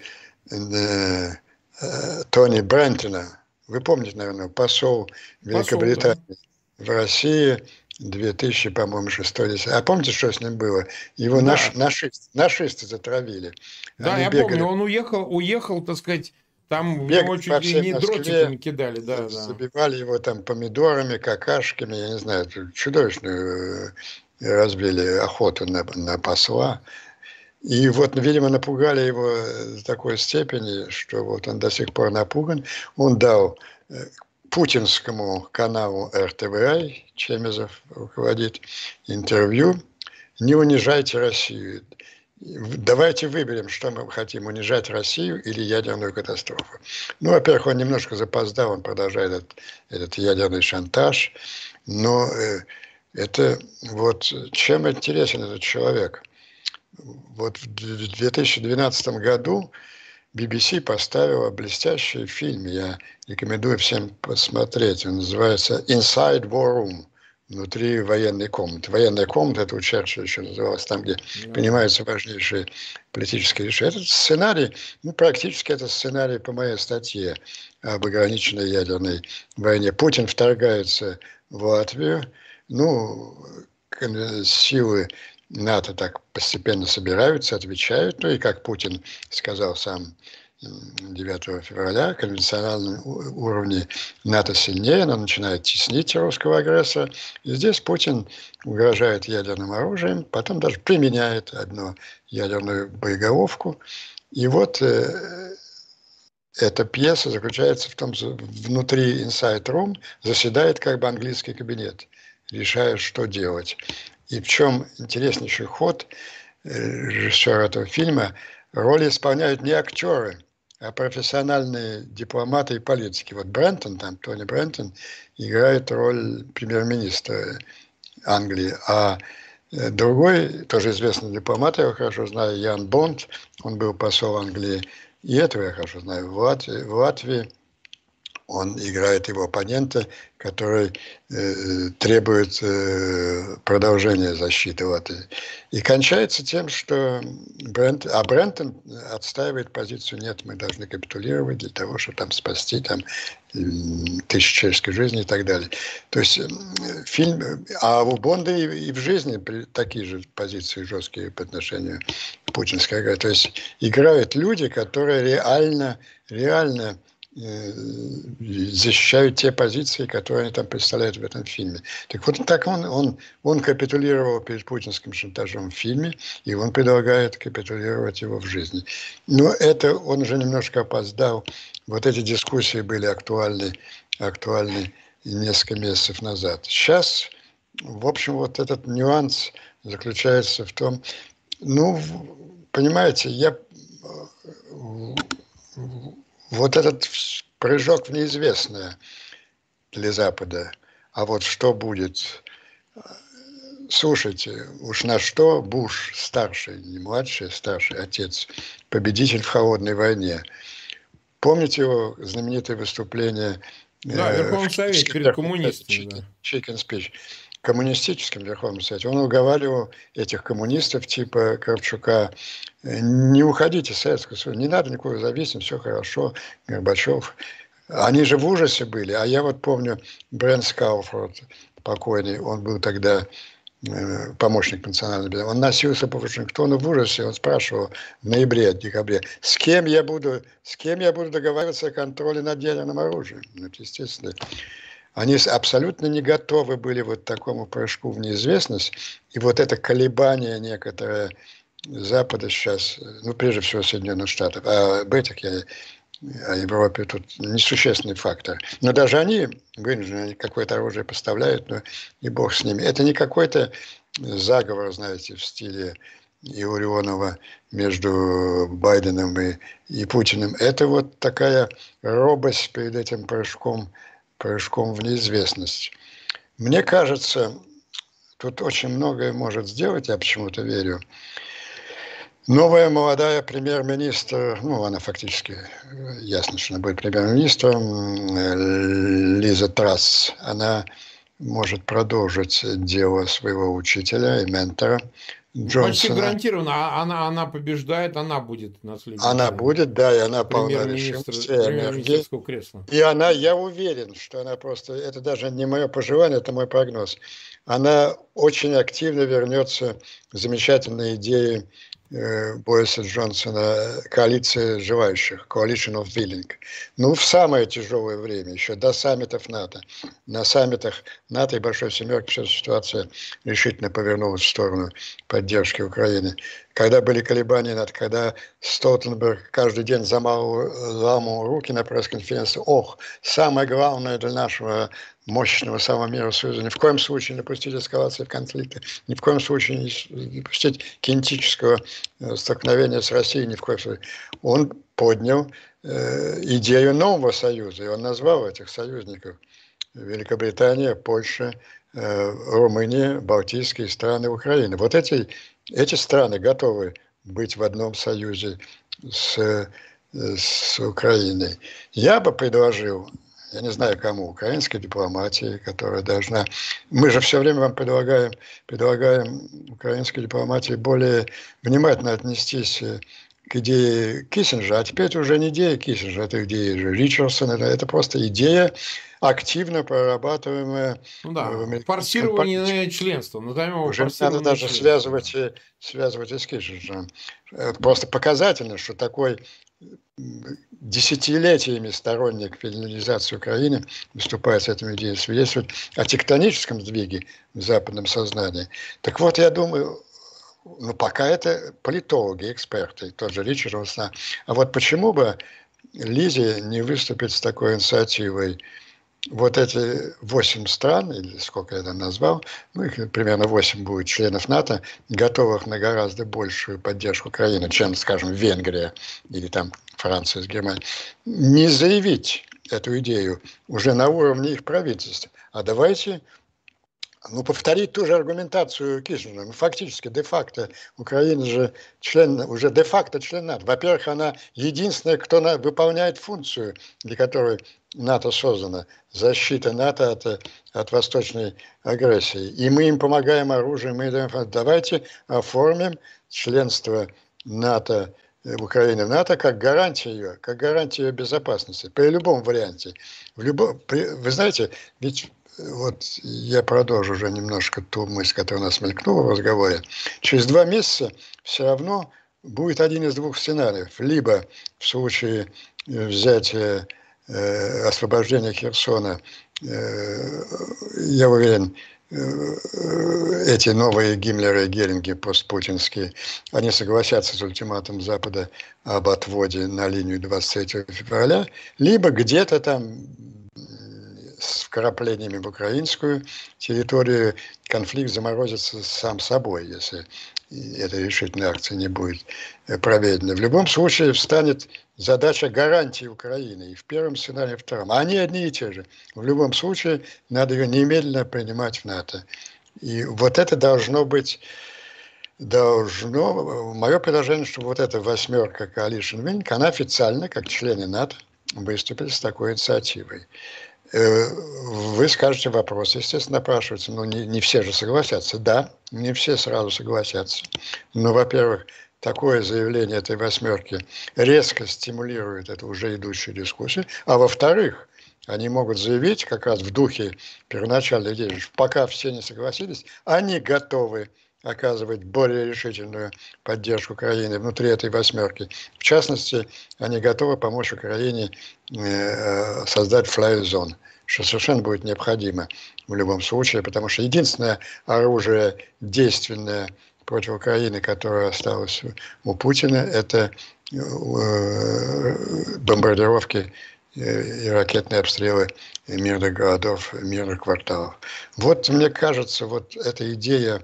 э, э, Тони Брентона. Вы помните, наверное, посол Великобритании посол, да. в России 2000, по-моему, 6 А помните, что с ним было? Его да. наш, нашисты, нашисты затравили. Да, Они я бегали. помню, он уехал, уехал, так сказать, там Бег его чуть ли не дротиками кидали, да, да. Забивали его там помидорами, какашками, я не знаю, чудовищную э, разбили охоту на, на посла. И вот, видимо, напугали его до такой степени, что вот он до сих пор напуган. Он дал э, путинскому каналу РТВИ, Чемезов руководит, интервью «Не унижайте Россию». Давайте выберем, что мы хотим, унижать Россию или ядерную катастрофу. Ну, во-первых, он немножко запоздал, он продолжает этот, этот ядерный шантаж, но э, это вот чем интересен этот человек. Вот в 2012 году BBC поставила блестящий фильм, я рекомендую всем посмотреть, он называется «Inside War Room», внутри военной комнаты. Военная комната, это у Черчилля еще называлось, там, где yeah. принимаются важнейшие политические решения. Этот сценарий, ну, практически это сценарий по моей статье об ограниченной ядерной войне. Путин вторгается в Латвию, ну, силы НАТО так постепенно собираются, отвечают, ну и как Путин сказал сам 9 февраля, конвенциональном уровне НАТО сильнее, она начинает теснить русского агрессора. И здесь Путин угрожает ядерным оружием, потом даже применяет одну ядерную боеголовку. И вот э, эта пьеса заключается в том, что внутри Inside Room заседает как бы английский кабинет, решая, что делать. И в чем интереснейший ход э, режиссера этого фильма, роли исполняют не актеры – профессиональные дипломаты и политики. Вот Брентон, там Тони Брентон, играет роль премьер-министра Англии, а э, другой, тоже известный дипломат, я его хорошо знаю, Ян Бонд, он был посол Англии, и этого я хорошо знаю, в Латвии, в Латвии он играет его оппонента, который э, требует э, продолжения защиты. Вот. И, кончается тем, что Брент, а Брентон отстаивает позицию, нет, мы должны капитулировать для того, чтобы там спасти там, тысячи человеческой жизни и так далее. То есть фильм, а у Бонда и, и в жизни такие же позиции жесткие по отношению к путинской. То есть играют люди, которые реально, реально Э, защищают те позиции, которые они там представляют в этом фильме. Так вот, так он, он, он капитулировал перед путинским шантажом в фильме, и он предлагает капитулировать его в жизни. Но это он уже немножко опоздал. Вот эти дискуссии были актуальны, актуальны несколько месяцев назад. Сейчас, в общем, вот этот нюанс заключается в том, ну, понимаете, я вот этот прыжок в неизвестное для Запада. А вот что будет? Слушайте, уж на что Буш, старший, не младший, а старший отец, победитель в холодной войне. Помните его знаменитое выступление? Да, в Верховном Совете перед коммунистами. Да. Chicken speech коммунистическим Верховном Совете, он уговаривал этих коммунистов типа Кравчука, не уходите из Советского Союза, не надо никакой зависимости, все хорошо, Горбачев. Они же в ужасе были, а я вот помню Брент Скауфорд, покойный, он был тогда э, помощник национального безопасности. Он носился по Вашингтону в ужасе. Он спрашивал в ноябре, декабре, с кем я буду, с кем я буду договариваться о контроле над ядерным оружием. Ну, естественно, они абсолютно не готовы были вот такому прыжку в неизвестность. И вот это колебание некоторое Запада сейчас, ну, прежде всего Соединенных Штатов, а об этих я о Европе тут несущественный фактор. Но даже они вынуждены, они какое-то оружие поставляют, но и бог с ними. Это не какой-то заговор, знаете, в стиле Иурионова между Байденом и, и Путиным. Это вот такая робость перед этим прыжком прыжком в неизвестность. Мне кажется, тут очень многое может сделать, я почему-то верю. Новая молодая премьер-министр, ну, она фактически, ясно, что она будет премьер-министром, Лиза Трасс, она может продолжить дело своего учителя и ментора Джонсона. Почти гарантированно, а она, она побеждает, она будет наследником. Она будет, да, и она полна решимости кресла. И она, я уверен, что она просто, это даже не мое пожелание, это мой прогноз. Она очень активно вернется к замечательной идее Бориса Джонсона коалиция желающих, Coalition of Willing. Ну, в самое тяжелое время, еще до саммитов НАТО. На саммитах НАТО и Большой Семерки сейчас ситуация решительно повернулась в сторону поддержки Украины. Когда были колебания, над, когда Столтенберг каждый день заламывал руки на пресс-конференции, ох, самое главное для нашего мощного самого мира Союза. Ни в коем случае не допустить эскалации конфликта, ни в коем случае не допустить кинетического э, столкновения с Россией, ни в коем случае. Он поднял э, идею нового союза, и он назвал этих союзников Великобритания, Польша, э, Румыния, Балтийские страны, Украина. Вот эти, эти страны готовы быть в одном союзе с, э, с Украиной. Я бы предложил я не знаю кому, украинской дипломатии, которая должна... Мы же все время вам предлагаем, предлагаем украинской дипломатии более внимательно отнестись э, к идее Киссинджа, а теперь это уже не идея Киссинджа, это идея же Ричардсона, это, это просто идея, активно прорабатываемая. Ну да, форсирование членства, назовем его Уже надо даже связывать, связывать и с Киссинджем. Просто показательно, что такой десятилетиями сторонник федерализации Украины, выступает с этими идеей, свидетельствует о тектоническом сдвиге в западном сознании. Так вот, я думаю, ну, пока это политологи, эксперты, тот же Ричард А вот почему бы Лизе не выступить с такой инициативой, вот эти восемь стран, или сколько я там назвал, ну, их примерно восемь будет членов НАТО, готовых на гораздо большую поддержку Украины, чем, скажем, Венгрия или там Франция с Германией, не заявить эту идею уже на уровне их правительства. А давайте ну, повторить ту же аргументацию Кишинера. Ну, фактически, де-факто, Украина же член, уже де-факто член НАТО. Во-первых, она единственная, кто на, выполняет функцию, для которой НАТО создано. Защита НАТО от, от восточной агрессии. И мы им помогаем оружием, мы даем... Давайте оформим членство НАТО Э, Украины в НАТО как гарантия ее, как гарантия ее безопасности при любом варианте. В любом, при, вы знаете, ведь вот я продолжу уже немножко ту мысль, которая у нас мелькнула в разговоре. Через два месяца все равно будет один из двух сценариев. Либо в случае э, взятия э, освобождения Херсона, э, я уверен, Э, эти новые Гиммлеры и Геринги постпутинские, они согласятся с ультиматом Запада об отводе на линию 23 февраля, либо где-то там с вкраплениями в украинскую территорию конфликт заморозится сам собой, если эта решительная акция не будет проведена. В любом случае встанет задача гарантии Украины и в первом сценарии, и в втором. А они одни и те же. В любом случае надо ее немедленно принимать в НАТО. И вот это должно быть должно, мое предложение, что вот эта восьмерка Coalition Wing, она официально, как члены НАТО, выступили с такой инициативой. Э, вы скажете вопрос, естественно, напрашивается, но не, не все же согласятся. Да, не все сразу согласятся. Но, во-первых, такое заявление этой восьмерки резко стимулирует эту уже идущую дискуссию. А во-вторых, они могут заявить как раз в духе первоначальной идеи, пока все не согласились, они готовы оказывать более решительную поддержку Украины внутри этой восьмерки. В частности, они готовы помочь Украине э, создать флай-зон, что совершенно будет необходимо в любом случае, потому что единственное оружие действенное против Украины, которое осталось у Путина, это э, бомбардировки э, и ракетные обстрелы мирных городов, мирных кварталов. Вот мне кажется, вот эта идея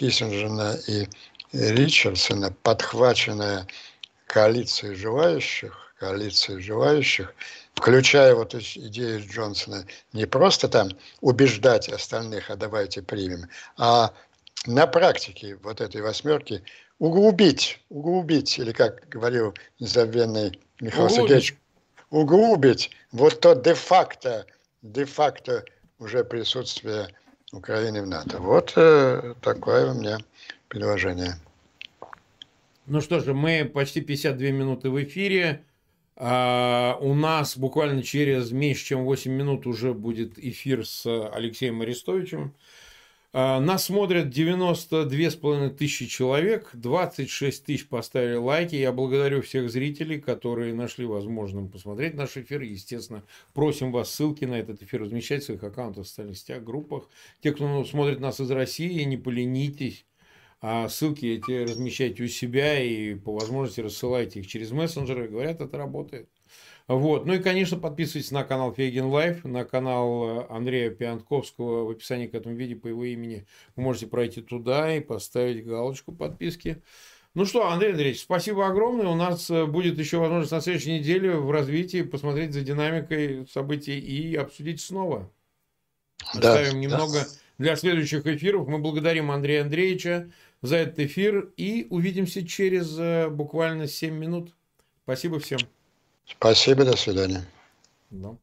Киссинджера и Ричардсона, подхваченная коалицией желающих, коалицией желающих, включая вот идею Джонсона, не просто там убеждать остальных, а давайте примем, а на практике вот этой восьмерки углубить, углубить, или как говорил незабвенный Михаил углубить. Сергеевич, углубить вот то де-факто, де-факто уже присутствие Украины в НАТО. Вот э, такое у меня предложение. Ну что же, мы почти 52 минуты в эфире. А, у нас буквально через меньше, чем 8 минут уже будет эфир с Алексеем Арестовичем. А, нас смотрят 92,5 тысячи человек, 26 тысяч поставили лайки. Я благодарю всех зрителей, которые нашли возможным посмотреть наш эфир. Естественно, просим вас ссылки на этот эфир размещать в своих аккаунтах, в социальных сетях, группах. Те, кто смотрит нас из России, не поленитесь. А ссылки эти размещайте у себя и по возможности рассылайте их через мессенджеры. Говорят, это работает. Вот. Ну и, конечно, подписывайтесь на канал Фейгин Live, на канал э, Андрея Пионтковского в описании к этому видео по его имени. Вы можете пройти туда и поставить галочку подписки. Ну что, Андрей Андреевич, спасибо огромное. У нас э, будет еще возможность на следующей неделе в развитии посмотреть за динамикой событий и обсудить снова. Да, Оставим немного да. для следующих эфиров. Мы благодарим Андрея Андреевича за этот эфир и увидимся через э, буквально 7 минут. Спасибо всем. Спасибо, до свидания. Да.